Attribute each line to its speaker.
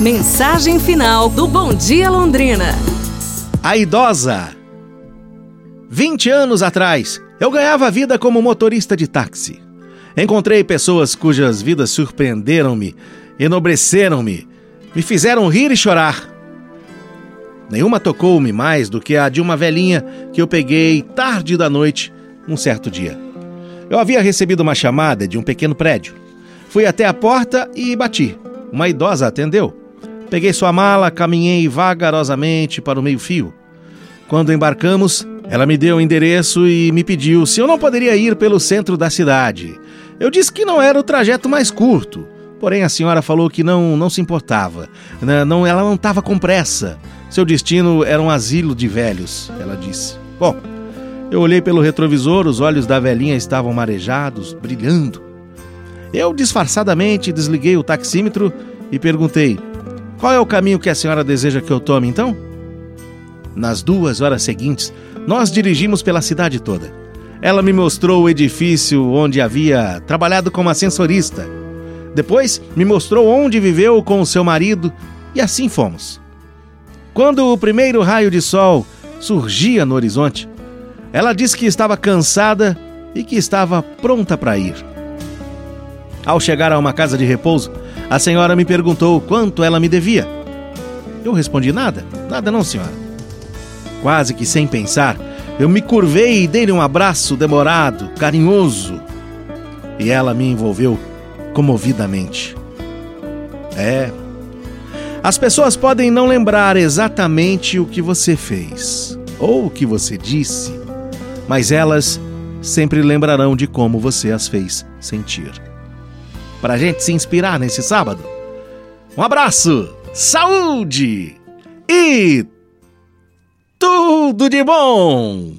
Speaker 1: Mensagem final do Bom Dia Londrina.
Speaker 2: A idosa. 20 anos atrás, eu ganhava vida como motorista de táxi. Encontrei pessoas cujas vidas surpreenderam-me, enobreceram-me, me fizeram rir e chorar. Nenhuma tocou-me mais do que a de uma velhinha que eu peguei tarde da noite, um certo dia. Eu havia recebido uma chamada de um pequeno prédio. Fui até a porta e bati. Uma idosa atendeu. Peguei sua mala, caminhei vagarosamente para o meio-fio. Quando embarcamos, ela me deu o endereço e me pediu se eu não poderia ir pelo centro da cidade. Eu disse que não era o trajeto mais curto. Porém, a senhora falou que não, não se importava. Não, ela não estava com pressa. Seu destino era um asilo de velhos, ela disse. Bom, eu olhei pelo retrovisor, os olhos da velhinha estavam marejados, brilhando. Eu disfarçadamente desliguei o taxímetro e perguntei: Qual é o caminho que a senhora deseja que eu tome então? Nas duas horas seguintes, nós dirigimos pela cidade toda. Ela me mostrou o edifício onde havia trabalhado como ascensorista. Depois, me mostrou onde viveu com o seu marido e assim fomos. Quando o primeiro raio de sol surgia no horizonte, ela disse que estava cansada e que estava pronta para ir. Ao chegar a uma casa de repouso, a senhora me perguntou quanto ela me devia. Eu respondi nada, nada não, senhora. Quase que sem pensar, eu me curvei e dei-lhe um abraço demorado, carinhoso. E ela me envolveu comovidamente. É. As pessoas podem não lembrar exatamente o que você fez ou o que você disse, mas elas sempre lembrarão de como você as fez sentir. Para a gente se inspirar nesse sábado, um abraço, saúde e tudo de bom!